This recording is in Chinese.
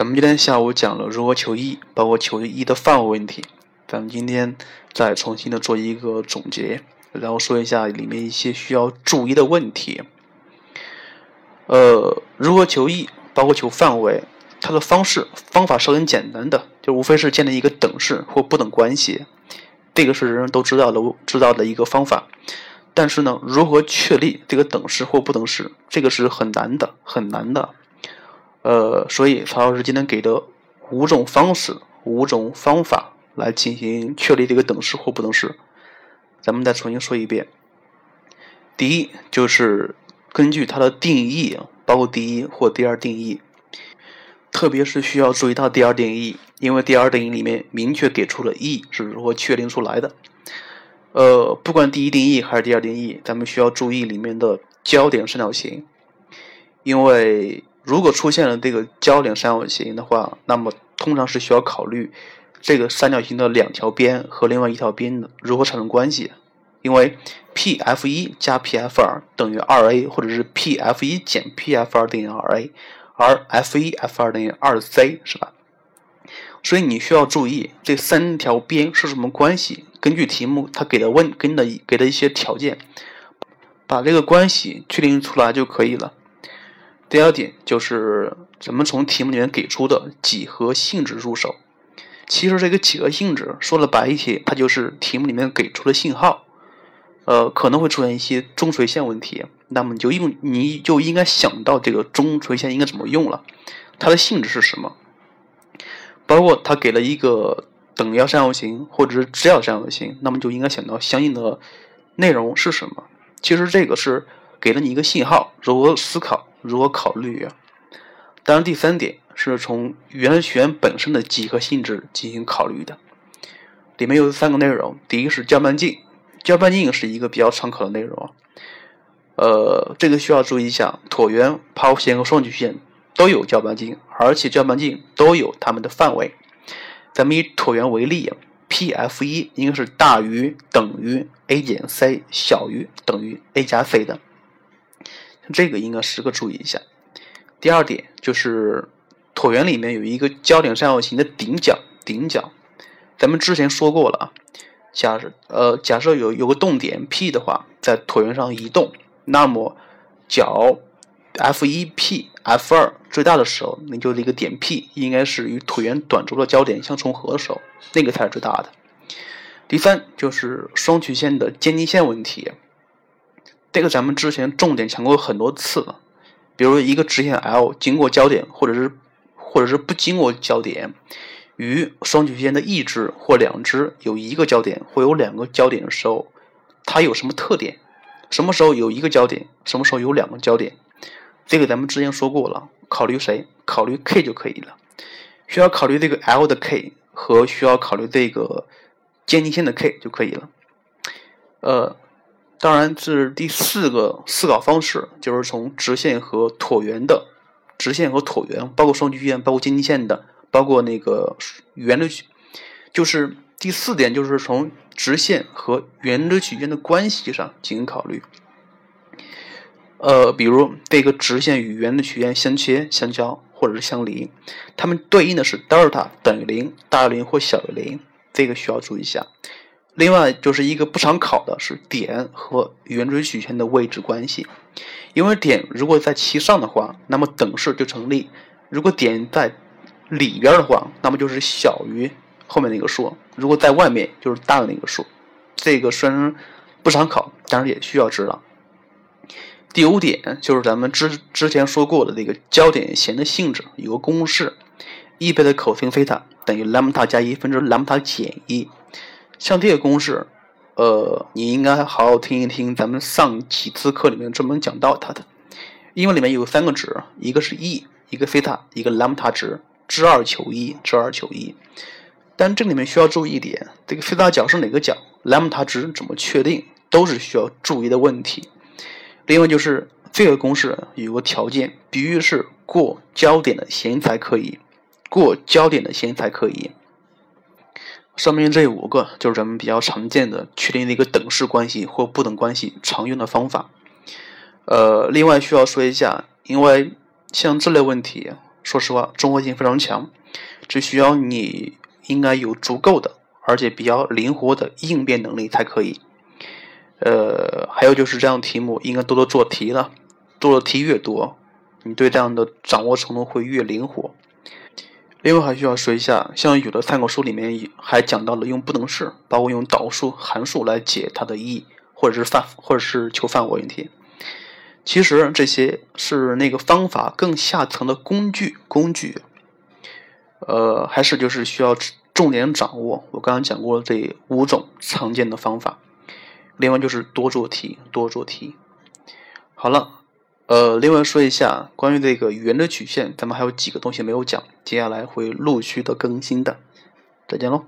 咱们今天下午讲了如何求 e，包括求 e 的范围问题。咱们今天再重新的做一个总结，然后说一下里面一些需要注意的问题。呃，如何求 e，包括求范围，它的方式方法是很简单的，就无非是建立一个等式或不等关系，这个是人人都知道的知道的一个方法。但是呢，如何确立这个等式或不等式，这个是很难的，很难的。呃，所以曹老师今天给的五种方式、五种方法来进行确立这个等式或不等式，咱们再重新说一遍。第一就是根据它的定义，包括第一或第二定义，特别是需要注意到第二定义，因为第二定义里面明确给出了 e 是如何确定出来的。呃，不管第一定义还是第二定义，咱们需要注意里面的焦点三角形，因为。如果出现了这个焦点三角形的话，那么通常是需要考虑这个三角形的两条边和另外一条边的如何产生关系。因为 P F 一加 P F 二等于二 A，或者是 P F 一减 P F 二等于二 A，而 F 一 F 二等于二 C，是吧？所以你需要注意这三条边是什么关系。根据题目它给的问跟的给的一些条件，把这个关系确定出来就可以了。第二点就是咱们从题目里面给出的几何性质入手。其实这个几何性质说的白一些，它就是题目里面给出的信号。呃，可能会出现一些中垂线问题，那么你就用你就应该想到这个中垂线应该怎么用了，它的性质是什么？包括它给了一个等腰三角形或者是直角三角形，那么就应该想到相应的内容是什么。其实这个是给了你一个信号，如何思考。如何考虑啊？当然，第三点是从圆的曲线本身的几何性质进行考虑的。里面有三个内容：第一是交半径，交半径是一个比较常考的内容。呃，这个需要注意一下，椭圆、抛物线和双曲线都有交半径，而且交半径都有它们的范围。咱们以椭圆为例，P F 一应该是大于等于 a 减 c，小于等于 a 加 c 的。这个应该时刻注意一下。第二点就是椭圆里面有一个焦点三角形的顶角，顶角，咱们之前说过了啊。假设呃，假设有有个动点 P 的话，在椭圆上移动，那么角 F 一 P F 二最大的时候，那就是一个点 P 应该是与椭圆短轴的焦点相重合的时候，那个才是最大的。第三就是双曲线的渐近线问题。这个咱们之前重点讲过很多次了，比如一个直线 L 经过焦点，或者是或者是不经过焦点，与双曲线的一支或两支有一个焦点或有两个焦点的时候，它有什么特点？什么时候有一个焦点？什么时候有两个焦点？这个咱们之前说过了，考虑谁？考虑 K 就可以了。需要考虑这个 L 的 K 和需要考虑这个渐近线的 K 就可以了。呃。当然，这是第四个思考方式，就是从直线和椭圆的直线和椭圆，包括双曲线，包括渐近线的，包括那个圆的曲，就是第四点，就是从直线和圆的曲线的关系上进行考虑。呃，比如这个直线与圆的曲线相切、相交或者是相邻，它们对应的是德尔塔等于零、大于零或小于零，这个需要注意一下。另外就是一个不常考的是点和圆锥曲线的位置关系，因为点如果在其上的话，那么等式就成立；如果点在里边的话，那么就是小于后面那个数；如果在外面就是大的那个数。这个虽然不常考，但是也需要知道。第五点就是咱们之之前说过的这个焦点弦的性质，有个公式，e 倍的 cos 菲塔等于兰姆达加一分之兰姆达减一。像这个公式，呃，你应该好好听一听咱们上几次课里面专门讲到它的，因为里面有三个值，一个是 e，一个菲塔，一个兰姆达值，知二求一，知二求一。但这里面需要注意一点，这个菲塔角是哪个角，兰姆达值怎么确定，都是需要注意的问题。另外就是这个公式有个条件，必须是过焦点的弦才可以，过焦点的弦才可以。上面这五个就是咱们比较常见的确定的一个等式关系或不等关系常用的方法。呃，另外需要说一下，因为像这类问题，说实话，综合性非常强，只需要你应该有足够的，而且比较灵活的应变能力才可以。呃，还有就是这样题目应该多多做题了，做的题越多，你对这样的掌握程度会越灵活。另外还需要说一下，像有的参考书里面还讲到了用不等式，包括用导数、函数来解它的义，或者是范，或者是求范围问题。其实这些是那个方法更下层的工具，工具。呃，还是就是需要重点掌握。我刚刚讲过这五种常见的方法。另外就是多做题，多做题。好了。呃，另外说一下关于这个圆的曲线，咱们还有几个东西没有讲，接下来会陆续的更新的。再见喽。